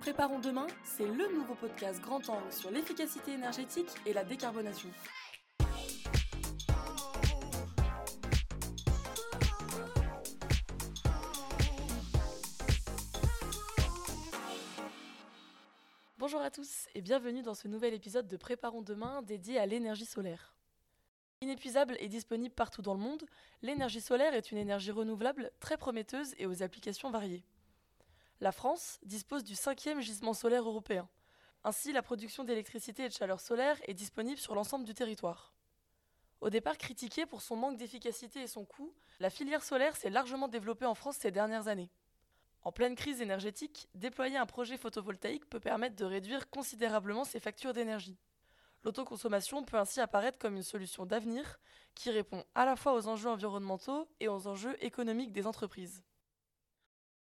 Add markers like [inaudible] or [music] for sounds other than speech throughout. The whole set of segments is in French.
Préparons demain, c'est le nouveau podcast grand angle sur l'efficacité énergétique et la décarbonation. Bonjour à tous et bienvenue dans ce nouvel épisode de Préparons demain dédié à l'énergie solaire. Inépuisable et disponible partout dans le monde, l'énergie solaire est une énergie renouvelable très prometteuse et aux applications variées. La France dispose du cinquième gisement solaire européen. Ainsi, la production d'électricité et de chaleur solaire est disponible sur l'ensemble du territoire. Au départ critiquée pour son manque d'efficacité et son coût, la filière solaire s'est largement développée en France ces dernières années. En pleine crise énergétique, déployer un projet photovoltaïque peut permettre de réduire considérablement ses factures d'énergie. L'autoconsommation peut ainsi apparaître comme une solution d'avenir qui répond à la fois aux enjeux environnementaux et aux enjeux économiques des entreprises.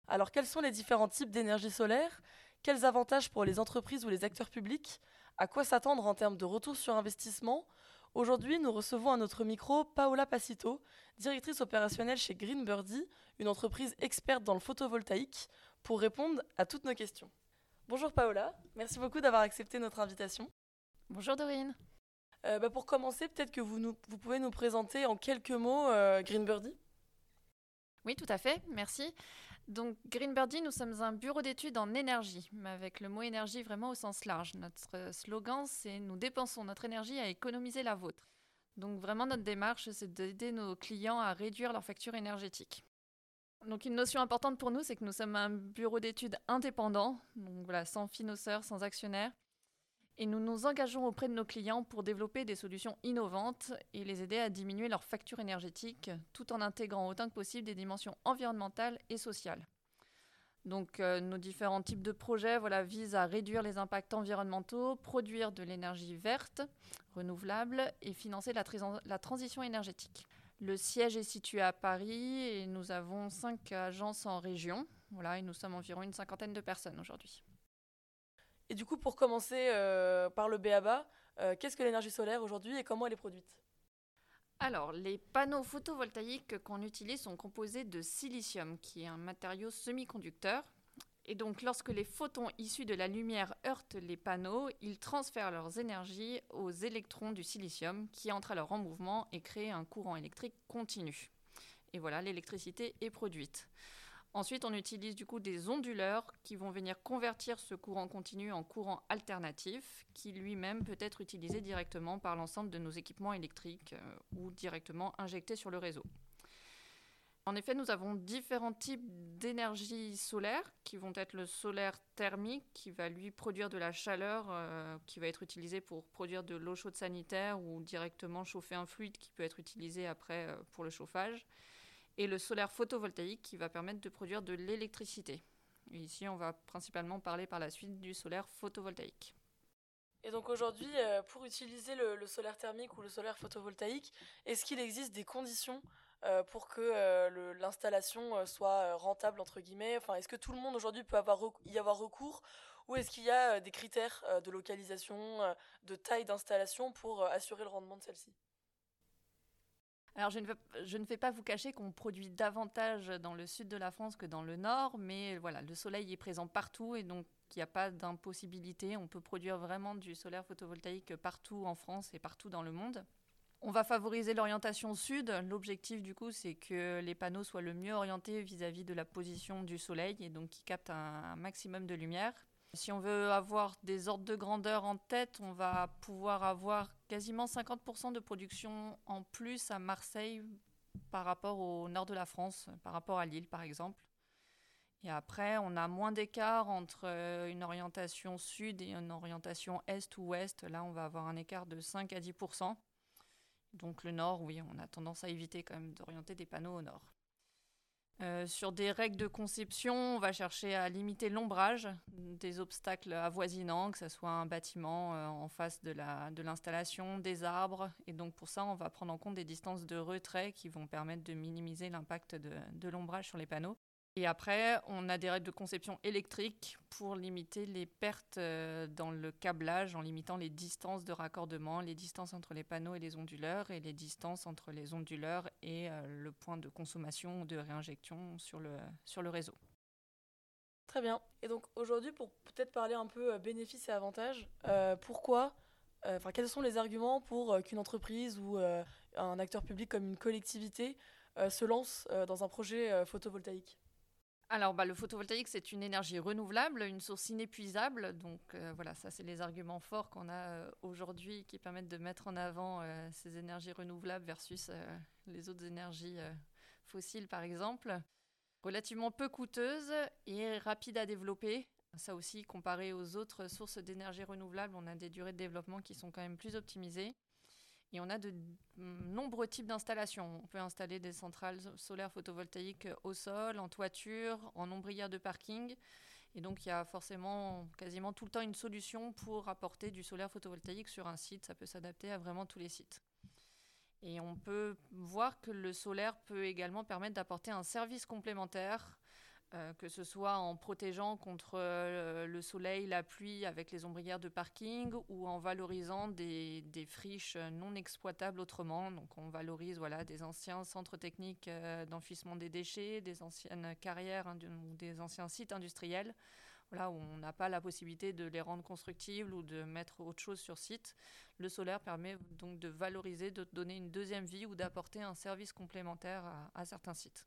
Alors quels sont les différents types d'énergie solaire? Quels avantages pour les entreprises ou les acteurs publics? À quoi s'attendre en termes de retour sur investissement? Aujourd'hui, nous recevons à notre micro Paola Pacito, directrice opérationnelle chez Greenbirdie, une entreprise experte dans le photovoltaïque, pour répondre à toutes nos questions. Bonjour Paola, merci beaucoup d'avoir accepté notre invitation. Bonjour Dorine. Euh, bah, pour commencer, peut-être que vous, nous, vous, pouvez nous présenter en quelques mots euh, Greenbirdie oui, tout à fait, merci. Donc Greenbirdie, nous sommes un bureau d'études en énergie, mais avec le mot énergie vraiment au sens large. Notre slogan, c'est nous dépensons notre énergie à économiser la vôtre. Donc vraiment notre démarche, c'est d'aider nos clients à réduire leur facture énergétique. Donc une notion importante pour nous, c'est que nous sommes un bureau d'études indépendant, donc voilà, sans financeurs, sans actionnaires, et nous nous engageons auprès de nos clients pour développer des solutions innovantes et les aider à diminuer leur facture énergétique tout en intégrant autant que possible des dimensions environnementales et sociales. Donc euh, nos différents types de projets voilà, visent à réduire les impacts environnementaux, produire de l'énergie verte, renouvelable et financer la, la, transition énergétique. Le siège est situé à Paris et nous avons cinq agences en région. Voilà, et nous sommes environ une cinquantaine de personnes aujourd'hui. Et du coup, pour commencer euh, par le BABA, euh, qu'est-ce que l'énergie solaire aujourd'hui et comment elle est produite? Alors, les panneaux photovoltaïques qu'on utilise sont composés de silicium, qui est un matériau semi-conducteur. Et donc, lorsque les photons issus de la lumière heurtent les panneaux, ils transfèrent leurs énergies aux électrons du silicium, qui entrent alors en mouvement et créent un courant électrique continu. Et voilà, l'électricité est produite. Ensuite, on utilise du coup des onduleurs qui vont venir convertir ce courant continu en courant alternatif qui lui-même peut être utilisé directement par l'ensemble de nos équipements électriques euh, ou directement injecté sur le réseau. En effet, nous avons différents types d'énergie solaire qui vont être le solaire thermique qui va lui produire de la chaleur euh, qui va être utilisée pour produire de l'eau chaude sanitaire ou directement chauffer un fluide qui peut être utilisé après euh, pour le chauffage et le solaire photovoltaïque qui va permettre de produire de l'électricité. ici, on va principalement parler par la suite du solaire photovoltaïque. Et donc aujourd'hui, euh, pour utiliser le, solaire thermique ou le solaire photovoltaïque, est-ce qu'il existe des conditions euh, pour que euh, l'installation soit rentable entre guillemets? Enfin, est-ce que tout le monde aujourd'hui peut y avoir recours, ou est-ce qu'il y a des critères de localisation, de taille d'installation pour assurer le rendement de celle-ci? Alors, je ne, veux, vais pas vous cacher qu'on produit davantage dans le sud de la France que dans le nord, mais voilà, le soleil est présent partout et donc il n'y a pas d'impossibilité. On peut produire vraiment du solaire photovoltaïque partout en France et partout dans le monde. On va favoriser l'orientation sud. L'objectif, du coup, c'est que les panneaux soient le mieux orientés vis-à-vis de la position du soleil et donc qui captent un maximum de lumière. Si on veut avoir des ordres de grandeur en tête, on va pouvoir avoir quasiment 50% de production en plus à Marseille par rapport au nord de la France, par rapport à Lille par exemple. Et après, on a moins d'écart entre euh, une orientation sud et une orientation est ou ouest. Là, on va avoir un écart de 5 à 10% Donc le nord, oui, on a tendance à éviter quand même d'orienter des panneaux au nord. Euh, sur des règles de conception, on va chercher à limiter l'ombrage des obstacles avoisinants, que ce soit un bâtiment euh, en face de l'installation, de des arbres. Et donc pour ça, on va prendre en compte des distances de retrait qui vont permettre de minimiser l'impact de l'ombrage sur les panneaux. Et après, on a des règles de conception électrique pour limiter les pertes euh, dans le câblage en limitant les distances de raccordement, les distances entre les panneaux et les onduleurs et les distances entre les onduleurs et euh, le point de consommation ou de réinjection sur le, sur le réseau. Très bien. Et donc aujourd'hui, pour peut-être parler un peu bénéfices et avantages, pourquoi, enfin quels sont les arguments pour qu'une entreprise ou un acteur public comme une collectivité se lance dans un projet photovoltaïque? Alors, bah, le photovoltaïque, c'est une énergie renouvelable, une source inépuisable. Donc, euh, voilà, ça, c'est les arguments forts qu'on a euh, aujourd'hui qui permettent de mettre en avant euh, ces énergies renouvelables versus les autres énergies fossiles, par exemple. Relativement peu coûteuse et rapide à développer. Ça aussi, comparé aux autres sources d'énergie renouvelable, on a des durées de développement qui sont quand même plus optimisées. Et on a de nombreux types d'installations. On peut installer des centrales solaires photovoltaïques au sol, en toiture, en ombrière de parking. Et donc, il y a forcément quasiment tout le temps une solution pour apporter du solaire photovoltaïque sur un site. Ça peut s'adapter à vraiment tous les sites. Et on peut voir que le solaire peut également permettre d'apporter un service complémentaire euh, que ce soit en protégeant contre euh, le soleil, la pluie avec les ombrières de parking ou en valorisant des, friches non exploitables autrement. Donc on valorise voilà, des anciens centres techniques euh, d'enfouissement des déchets, des anciennes carrières ou des anciens sites industriels. Où on n'a pas la possibilité de les rendre constructibles ou de mettre autre chose sur site. Le solaire permet donc de valoriser, de donner une deuxième vie ou d'apporter un service complémentaire à certains sites.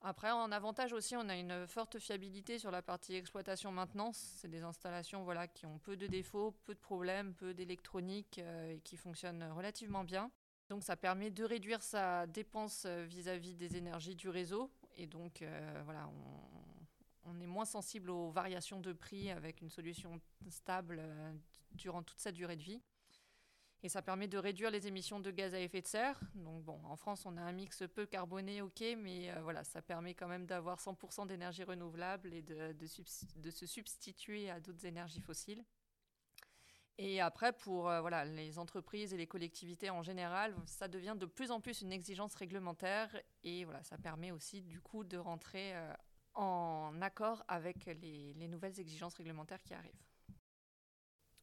Après, en avantage aussi, on a une forte fiabilité sur la partie exploitation-maintenance. C'est des installations voilà, qui ont peu de défauts, peu de problèmes, peu d'électronique euh, et qui fonctionnent relativement bien. Donc ça permet de réduire sa dépense euh, vis-à-vis des énergies du réseau. Et donc euh, voilà, on, on, est moins sensible aux variations de prix avec une solution stable durant toute sa durée de vie. Et ça permet de réduire les émissions de gaz à effet de serre. Bon, en France, on a un mix peu carboné, ok, mais euh, voilà, ça permet quand même d'avoir 100% d'énergie renouvelable et de, se substituer à d'autres énergies fossiles. Et après, pour euh, voilà, les entreprises et les collectivités en général, ça devient de plus en plus une exigence réglementaire et voilà, ça permet aussi du coup de rentrer euh, en accord avec les nouvelles exigences réglementaires qui arrivent.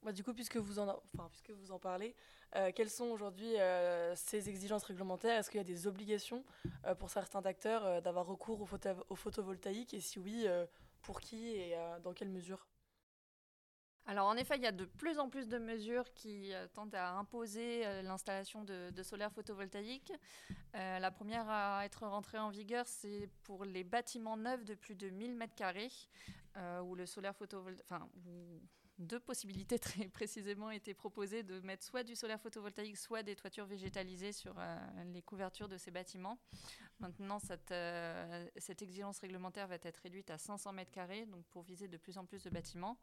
Bah, du coup, puisque vous en, enfin, puisque vous en parlez, euh, quelles sont aujourd'hui euh, ces exigences réglementaires? Est-ce qu'il y a des obligations euh, pour certains acteurs d'avoir recours au, photo au, photovoltaïque Et si oui, pour qui et dans quelle mesure? Alors en effet, il y a de plus en plus de mesures qui tentent à imposer l'installation de, solaire photovoltaïque. la première à être rentrée en vigueur, c'est pour les bâtiments neufs de plus de 1000 m2, où le solaire photovoltaïque, deux possibilités très [laughs] précisément étaient proposées de mettre soit du solaire photovoltaïque, soit des toitures végétalisées sur euh, les couvertures de ces bâtiments. Maintenant, cette, euh, exigence réglementaire va être réduite à 500 mètres carrés, donc pour viser de plus en plus de bâtiments.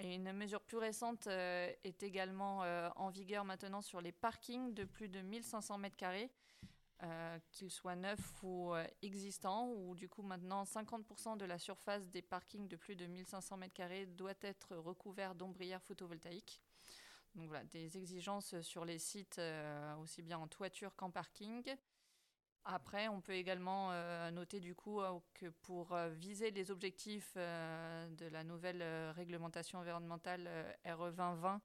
Et une mesure plus récente euh, est également en vigueur maintenant sur les parkings de plus de 1500 mètres carrés. Euh, qu'ils soient neufs ou euh, existants, où du coup maintenant 50% de la surface des parkings de plus de 1500 m2 doit être recouvert d'ombrières photovoltaïques. Donc voilà, des exigences sur les sites euh, aussi bien en toiture qu'en parking. Après, on peut également noter du coup que pour viser les objectifs de la nouvelle réglementation environnementale RE 2020,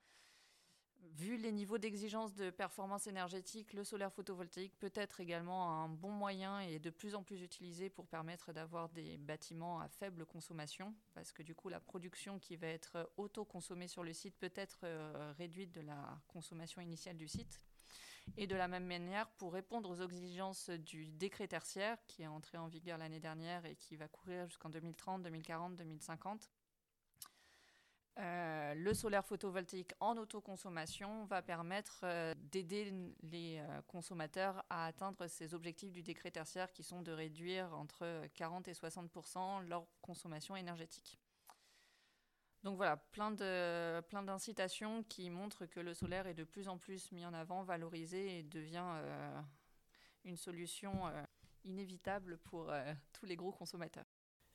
Vu les niveaux d'exigence de performance énergétique, le solaire photovoltaïque peut être également un bon moyen et de plus en plus utilisé pour permettre d'avoir des bâtiments à faible consommation, parce que du coup la production qui va être auto-consommée sur le site peut être euh, réduite de la consommation initiale du site. Et de la même manière, pour répondre aux exigences du décret tertiaire, qui est entré en vigueur l'année dernière et qui va courir jusqu'en 2030, 2040, 2050, euh, le solaire photovoltaïque en autoconsommation va permettre euh, d'aider les euh, consommateurs à atteindre ces objectifs du décret tertiaire qui sont de réduire entre 40 et 60 leur consommation énergétique. Donc voilà, plein de plein d'incitations qui montrent que le solaire est de plus en plus mis en avant, valorisé et devient une solution inévitable pour tous les gros consommateurs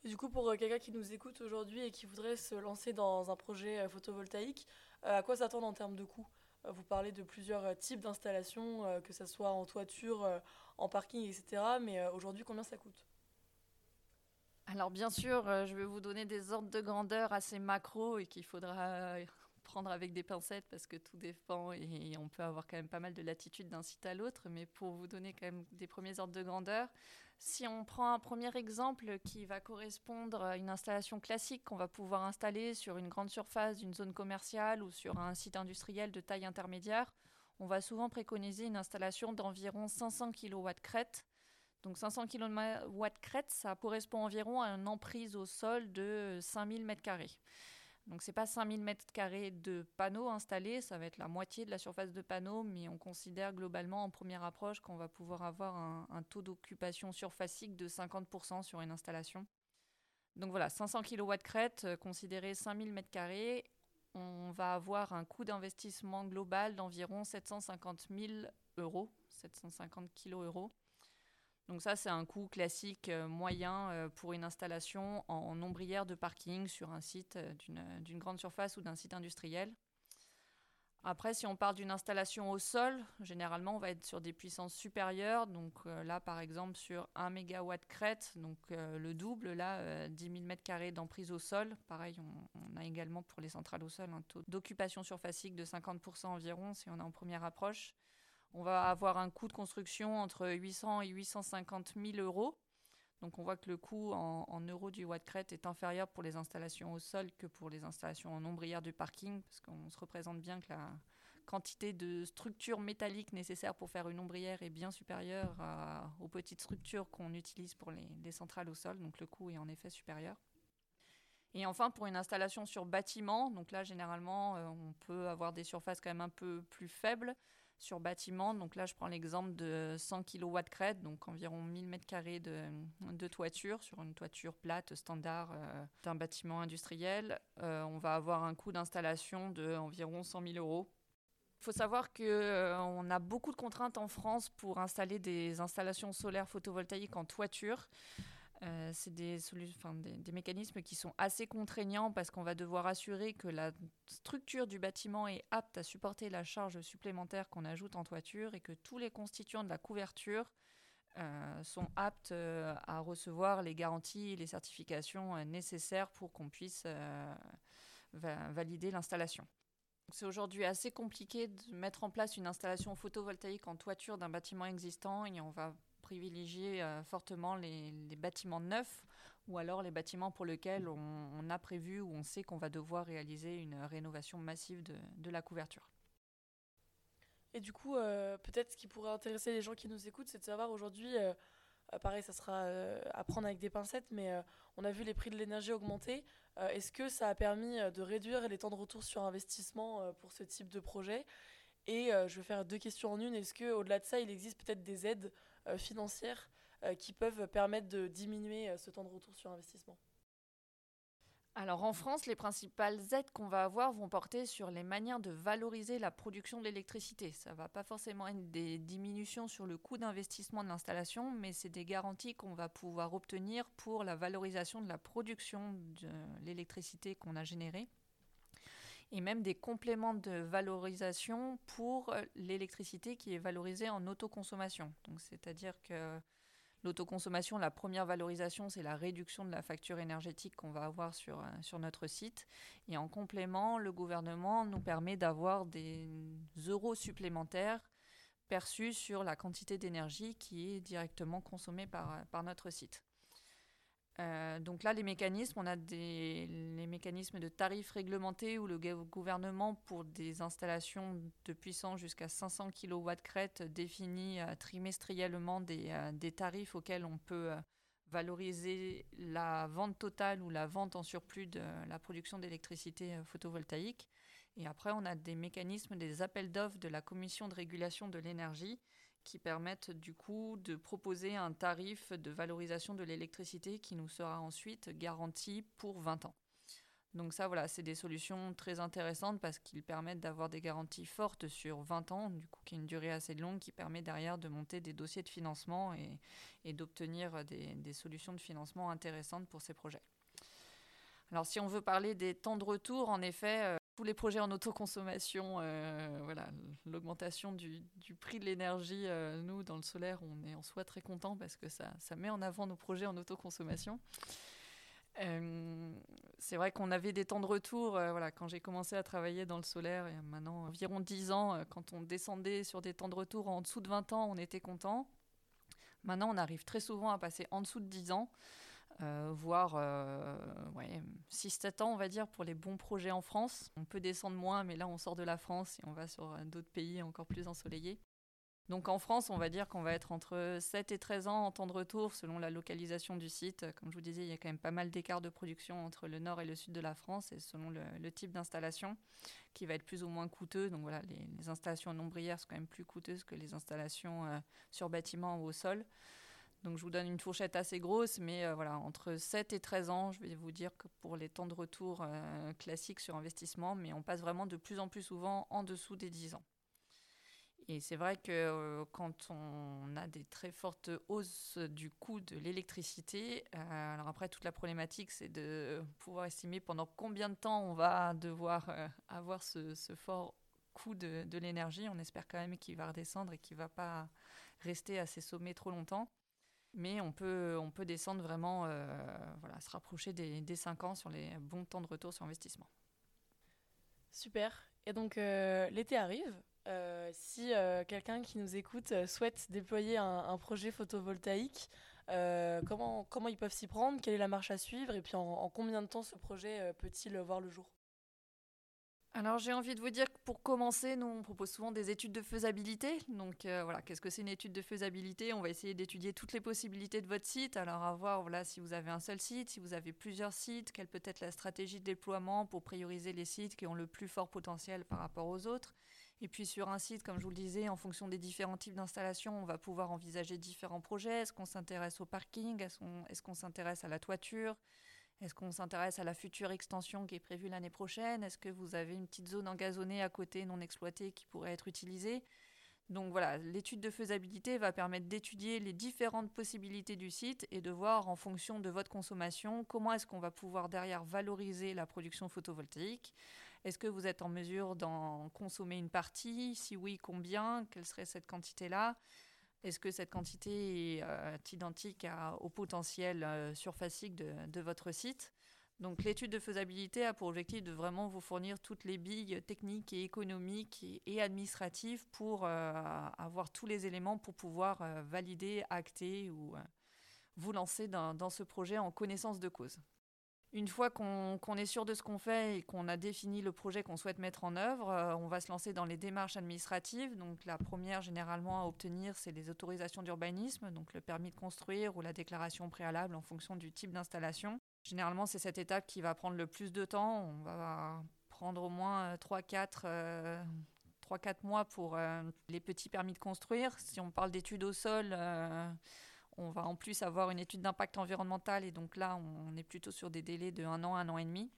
du coup, pour euh, quelqu'un qui nous écoute aujourd'hui et qui voudrait se lancer dans un projet euh, photovoltaïque, euh, à quoi s'attendre en termes de coûts? Vous parlez de plusieurs types d'installations, que ce soit en toiture, en parking, etc. Mais aujourd'hui, combien ça coûte? Alors bien sûr, je vais vous donner des ordres de grandeur assez macro et qu'il faudra prendre avec des pincettes parce que tout dépend et on peut avoir quand même pas mal de latitude d'un site à l'autre. Mais pour vous donner quand même des premiers ordres de grandeur, si on prend un premier exemple qui va correspondre à une installation classique qu'on va pouvoir installer sur une grande surface d'une zone commerciale ou sur un site industriel de taille intermédiaire, on va souvent préconiser une installation d'environ 500 kW crête. Donc 500 kW crête, ça correspond environ à une emprise au sol de 5000 m2. Donc c'est pas 5000 m2 de panneaux installés, ça va être la moitié de la surface de panneaux, mais on considère globalement en première approche qu'on va pouvoir avoir un, taux d'occupation surfacique de 50% sur une installation. Donc voilà, 500 kW crête, euh, considéré 5000 m2, on va avoir un coût d'investissement global d'environ 750 000 euros, 750 kg euros. Donc ça, c'est un coût classique euh, moyen euh, pour une installation en, ombrière de parking sur un site euh, d'une grande surface ou d'un site industriel. Après, si on parle d'une installation au sol, généralement, on va être sur des puissances supérieures. Donc là, par exemple, sur 1 MW crête, donc le double, là, 10 000 m2 d'emprise au sol. Pareil, on, on, a également pour les centrales au sol un taux d'occupation surfacique de 50% environ si on est en première approche on va avoir un coût de construction entre 800 et 850 000 euros. Donc on voit que le coût en, euros du watt crête est inférieur pour les installations au sol que pour les installations en ombrière du parking, parce qu'on se représente bien que la quantité de structures métalliques nécessaires pour faire une ombrière est bien supérieure aux petites structures qu'on utilise pour les, les, centrales au sol, donc le coût est en effet supérieur. Et enfin, pour une installation sur bâtiment, donc là généralement euh, on peut avoir des surfaces quand même un peu plus faibles, sur bâtiment. Donc là, je prends l'exemple de 100 kW crête, donc environ 1000 m2 de, de, toiture sur une toiture plate standard euh, d'un bâtiment industriel. Euh, on va avoir un coût d'installation de environ 100 000 euros. Il faut savoir qu'on euh, a beaucoup de contraintes en France pour installer des installations solaires photovoltaïques en toiture. Euh, c'est des, mécanismes qui sont assez contraignants parce qu'on va devoir assurer que la structure du bâtiment est apte à supporter la charge supplémentaire qu'on ajoute en toiture et que tous les constituants de la couverture euh, sont aptes euh, à recevoir les garanties et les certifications nécessaires pour qu'on puisse valider l'installation. C'est aujourd'hui assez compliqué de mettre en place une installation photovoltaïque en toiture d'un bâtiment existant et on va privilégier euh, fortement les, bâtiments neufs ou alors les bâtiments pour lesquels on, a prévu ou on sait qu'on va devoir réaliser une rénovation massive de, la couverture. Et du coup, euh, peut-être ce qui pourrait intéresser les gens qui nous écoutent, c'est de savoir aujourd'hui, euh, pareil, ça sera à prendre avec des pincettes, mais on a vu les prix de l'énergie augmenter. Est-ce que ça a permis de réduire les temps de retour sur investissement pour ce type de projet? Et je vais faire deux questions en une. Est-ce qu'au-delà de ça, il existe peut-être des aides financières euh, qui peuvent permettre de diminuer euh, ce temps de retour sur investissement alors en France, les principales aides qu'on va avoir vont porter sur les manières de valoriser la production d'électricité. Ça ne va pas forcément être des diminutions sur le coût d'investissement de l'installation, mais c'est des garanties qu'on va pouvoir obtenir pour la valorisation de la production de l'électricité qu'on a générée et même des compléments de valorisation pour euh, l'électricité qui est valorisée en autoconsommation. C'est-à-dire que l'autoconsommation, la première valorisation, c'est la réduction de la facture énergétique qu'on va avoir sur, euh, sur notre site. Et en complément, le gouvernement nous permet d'avoir des euros supplémentaires perçus sur la quantité d'énergie qui est directement consommée par, par notre site. Euh, donc là, les mécanismes, on a des, les mécanismes de tarifs réglementés où le gouvernement, pour des installations de puissance jusqu'à 500 kW crête, définit euh, trimestriellement euh, des, tarifs auxquels on peut valoriser la vente totale ou la vente en surplus de la production d'électricité photovoltaïque. Et après, on a des mécanismes, des appels d'offres de la Commission de régulation de l'énergie qui permettent du coup de proposer un tarif de valorisation de l'électricité qui nous sera ensuite garanti pour 20 ans. Donc ça, voilà, c'est des solutions très intéressantes parce qu'ils permettent d'avoir des garanties fortes sur 20 ans, du coup qui est une durée assez longue qui permet derrière de monter des dossiers de financement et, d'obtenir des, des, solutions de financement intéressantes pour ces projets. Alors si on veut parler des temps de retour, en effet, euh, tous les projets en autoconsommation, euh, voilà, l'augmentation du, prix de l'énergie, euh, nous, dans le solaire, on est en soi très content parce que ça, met en avant nos projets en autoconsommation. Euh, c'est vrai qu'on avait des temps de retour. voilà, quand j'ai commencé à travailler dans le solaire, il y a maintenant environ 10 ans, quand on descendait sur des temps de retour en dessous de 20 ans, on était content. Maintenant, on arrive très souvent à passer en dessous de 10 ans. Euh, voire euh, ouais, 6-7 ans, on va dire, pour les bons projets en France. On peut descendre moins, mais là, on sort de la France et on va sur d'autres pays encore plus ensoleillés. Donc en France, on va dire qu'on va être entre 7 et 13 ans en temps de retour selon la localisation du site. Comme je vous disais, il y a quand même pas mal d'écart de production entre le nord et le sud de la France et selon le, type d'installation qui va être plus ou moins coûteux. Donc voilà, les, installations nombrières sont quand même plus coûteuses que les installations euh, sur bâtiment ou au sol. Donc je vous donne une fourchette assez grosse, mais euh, voilà, entre 7 et 13 ans, je vais vous dire que pour les temps de retour euh, classiques sur investissement, mais on passe vraiment de plus en plus souvent en dessous des 10 ans. Et c'est vrai que euh, quand on a des très fortes hausses du coût de l'électricité, alors après toute la problématique c'est de pouvoir estimer pendant combien de temps on va devoir avoir ce, fort coût de, de l'énergie. On espère quand même qu'il va redescendre et qu'il ne va pas rester à ces sommets trop longtemps. Mais on peut, on peut descendre vraiment, euh, voilà, se rapprocher des, des 5 ans sur les bons temps de retour sur investissement. Super. Et donc euh, l'été arrive. Euh, si quelqu'un qui nous écoute souhaite déployer un, projet photovoltaïque, comment, comment ils peuvent s'y prendre? Quelle est la marche à suivre? Et puis en combien de temps ce projet peut-il voir le jour? Alors j'ai envie de vous dire que pour commencer, nous on propose souvent des études de faisabilité. Donc euh, qu'est-ce que c'est une étude de faisabilité? On va essayer d'étudier toutes les possibilités de votre site. Alors à voir voilà, si vous avez un seul site, si vous avez plusieurs sites, quelle peut être la stratégie de déploiement pour prioriser les sites qui ont le plus fort potentiel par rapport aux autres. Et puis sur un site, comme je vous le disais, en fonction des différents types d'installations, on va pouvoir envisager différents projets. Est-ce qu'on s'intéresse au parking? Est-ce qu'on s'intéresse à la toiture? Est-ce qu'on s'intéresse à la future extension qui est prévue l'année prochaine? Est-ce que vous avez une petite zone engazonnée à côté non exploitée qui pourrait être utilisée? Donc voilà, l'étude de faisabilité va permettre d'étudier les différentes possibilités du site et de voir en fonction de votre consommation comment est-ce qu'on va pouvoir derrière valoriser la production photovoltaïque? Est-ce que vous êtes en mesure d'en consommer une partie? Si oui, combien? Quelle serait cette quantité-là? Est-ce que cette quantité est euh, identique au potentiel euh, surfacique de, votre site? Donc l'étude de faisabilité a pour objectif de vraiment vous fournir toutes les billes techniques et économiques et, administratives pour euh, avoir tous les éléments pour pouvoir valider, acter ou vous lancer dans, ce projet en connaissance de cause. Une fois qu'on est sûr de ce qu'on fait et qu'on a défini le projet qu'on souhaite mettre en œuvre, euh, on va se lancer dans les démarches administratives. Donc la première généralement à obtenir, c'est les autorisations d'urbanisme, donc le permis de construire ou la déclaration préalable en fonction du type d'installation. Généralement, c'est cette étape qui va prendre le plus de temps. On va prendre au moins 3-4 euh, euh, mois pour les petits permis de construire. Si on parle d'études au sol, on va en plus avoir une étude d'impact environnemental et donc là, on est plutôt sur des délais de un an, un an et demi.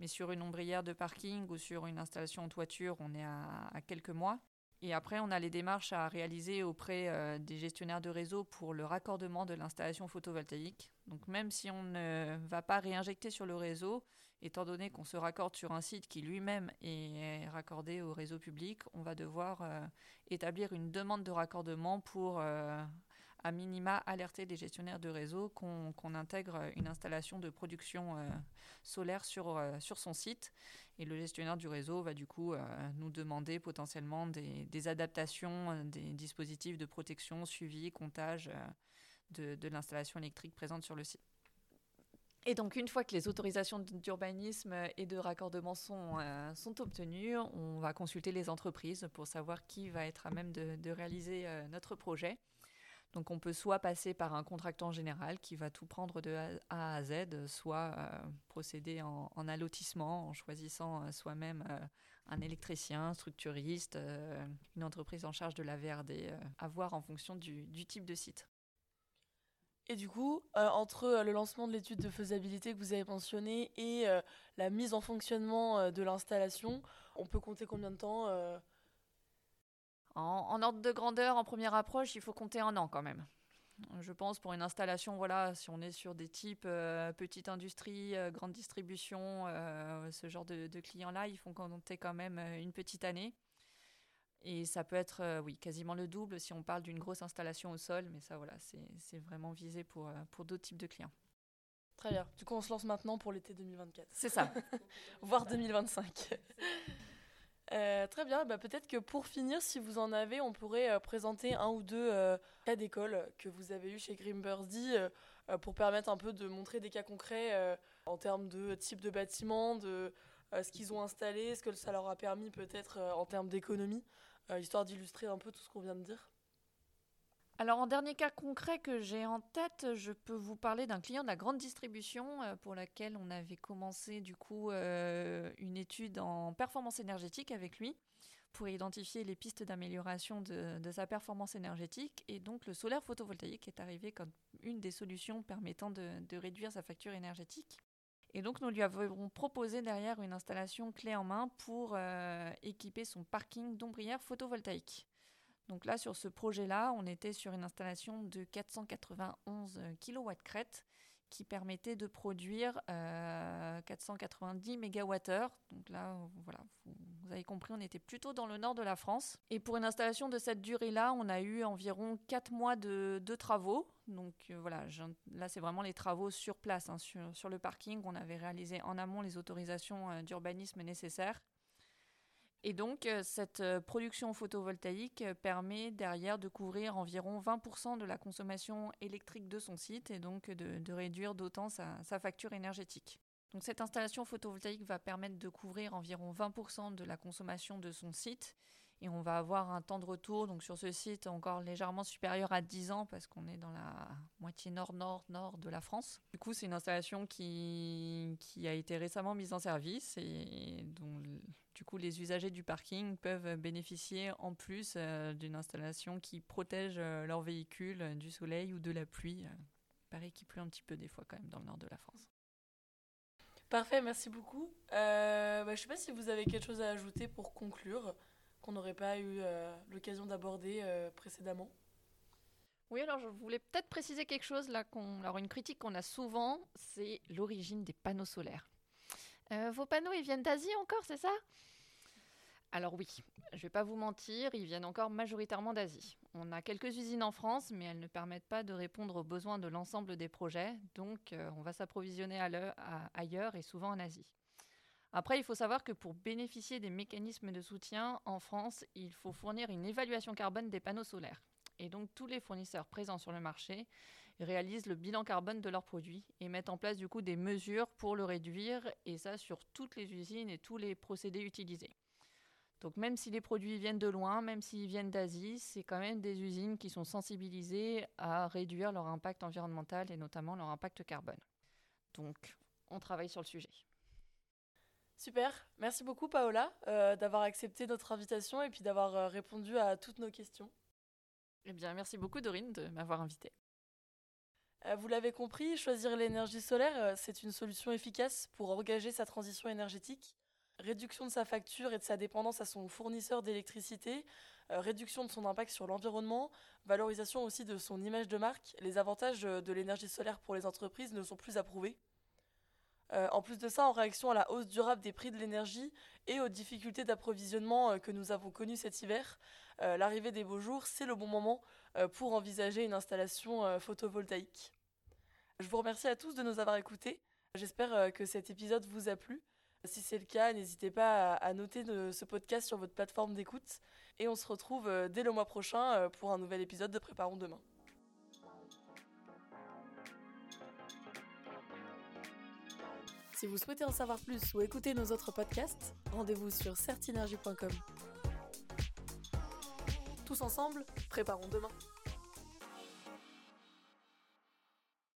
Mais sur une ombrière de parking ou sur une installation en toiture, on est à, quelques mois. Et après, on a les démarches à réaliser auprès euh, des gestionnaires de réseau pour le raccordement de l'installation photovoltaïque. Donc même si on ne va pas réinjecter sur le réseau, étant donné qu'on se raccorde sur un site qui lui-même est raccordé au réseau public, on va devoir euh, établir une demande de raccordement pour euh, à minima alerter les gestionnaires de réseau qu'on intègre une installation de production euh, solaire sur, euh, sur son site. Et le gestionnaire du réseau va du coup euh, nous demander potentiellement des, adaptations, des dispositifs de protection, suivi, comptage de, l'installation électrique présente sur le site. Et donc, une fois que les autorisations d'urbanisme et de raccordement sont, obtenues, on va consulter les entreprises pour savoir qui va être à même de réaliser notre projet. Donc on peut soit passer par un contractant général qui va tout prendre de A à Z, soit euh, procéder en, allotissement en choisissant euh, soi-même euh, un électricien, structuriste, une entreprise en charge de la VRD, à voir en fonction du, type de site. Et du coup, entre le lancement de l'étude de faisabilité que vous avez mentionné et la mise en fonctionnement de l'installation, on peut compter combien de temps en, ordre de grandeur, en première approche, il faut compter un an quand même. Je pense pour une installation, voilà, si on est sur des types euh, petite industrie, euh, grande distribution, euh, ce genre de, clients-là, il faut compter quand même une petite année. Et ça peut être, oui, quasiment le double si on parle d'une grosse installation au sol, mais ça, voilà, c'est vraiment visé pour, pour d'autres types de clients. Très bien. Du coup, on se lance maintenant pour l'été 2024. C'est ça. [laughs] Voire 2025. [laughs] Euh, très bien, bah, peut-être que pour finir, si vous en avez, on pourrait euh, présenter un ou deux euh, cas d'école que vous avez eu chez Greenbirdie pour permettre un peu de montrer des cas concrets en termes de type de bâtiment, de ce qu'ils ont installé, ce que ça leur a permis peut-être en termes d'économie, histoire d'illustrer un peu tout ce qu'on vient de dire. Alors en dernier cas concret que j'ai en tête, je peux vous parler d'un client de la grande distribution euh, pour laquelle on avait commencé du coup euh, une étude en performance énergétique avec lui pour identifier les pistes d'amélioration de, sa performance énergétique. Et donc le solaire photovoltaïque est arrivé comme une des solutions permettant de, réduire sa facture énergétique. Et donc nous lui avons proposé derrière une installation clé en main pour euh, équiper son parking d'ombrières photovoltaïques. Donc là, sur ce projet-là, on était sur une installation de 491 kW crête qui permettait de produire 490 MWh. Donc là, voilà, vous, avez compris, on était plutôt dans le nord de la France. Et pour une installation de cette durée-là, on a eu environ 4 mois de, travaux. Donc euh, voilà, là, c'est vraiment les travaux sur place, hein, sur, le parking. On avait réalisé en amont les autorisations euh, d'urbanisme nécessaires. Et donc, euh, cette euh, production photovoltaïque euh, permet derrière de couvrir environ 20% de la consommation électrique de son site et donc de, réduire d'autant sa, sa, facture énergétique. Donc, cette installation photovoltaïque va permettre de couvrir environ 20% de la consommation de son site et on va avoir un temps de retour donc sur ce site encore légèrement supérieur à 10 ans parce qu'on est dans la moitié nord-nord-nord de la France. Du coup, c'est une installation qui, qui a été récemment mise en service et dont du coup les usagers du parking peuvent bénéficier en plus euh, d'une installation qui protège euh, leur véhicule du soleil ou de la pluie. Il paraît qu'il pleut un petit peu des fois quand même dans le nord de la France. Parfait, merci beaucoup. Euh, bah, je ne sais pas si vous avez quelque chose à ajouter pour conclure qu'on n'aurait pas eu euh, l'occasion d'aborder euh, précédemment. Oui, alors je voulais peut-être préciser quelque chose là. Alors une critique qu'on a souvent, c'est l'origine des panneaux solaires. Euh, vos panneaux, ils viennent d'Asie encore, c'est ça? Alors oui, je ne vais pas vous mentir, ils viennent encore majoritairement d'Asie. On a quelques usines en France, mais elles ne permettent pas de répondre aux besoins de l'ensemble des projets, donc on va s'approvisionner ailleurs et souvent en Asie. Après, il faut savoir que pour bénéficier des mécanismes de soutien en France, il faut fournir une évaluation carbone des panneaux solaires. Et donc tous les fournisseurs présents sur le marché réalisent le bilan carbone de leurs produits et mettent en place du coup des mesures pour le réduire, et ça sur toutes les usines et tous les procédés utilisés. Donc même si les produits viennent de loin, même s'ils viennent d'Asie, c'est quand même des usines qui sont sensibilisées à réduire leur impact environnemental et notamment leur impact carbone. Donc on travaille sur le sujet. Super, merci beaucoup Paola euh, d'avoir accepté notre invitation et puis d'avoir euh, répondu à toutes nos questions. Eh bien, merci beaucoup Dorine de m'avoir invité. Euh, vous l'avez compris, choisir l'énergie solaire, c'est une solution efficace pour engager sa transition énergétique. Réduction de sa facture et de sa dépendance à son fournisseur d'électricité, réduction de son impact sur l'environnement, valorisation aussi de son image de marque. Les avantages de l'énergie solaire pour les entreprises ne sont plus approuvés. Euh, en plus de ça, en réaction à la hausse durable des prix de l'énergie et aux difficultés d'approvisionnement euh, que nous avons connues cet hiver, euh, l'arrivée des beaux jours, c'est le bon moment pour envisager une installation photovoltaïque. Je vous remercie à tous de nous avoir écoutés. J'espère que cet épisode vous a plu. Si c'est le cas, n'hésitez pas à noter ce podcast sur votre plateforme d'écoute. Et on se retrouve dès le mois prochain pour un nouvel épisode de Préparons demain. Si vous souhaitez en savoir plus ou écouter nos autres podcasts, rendez-vous sur certinergie.com. Tous ensemble, préparons demain.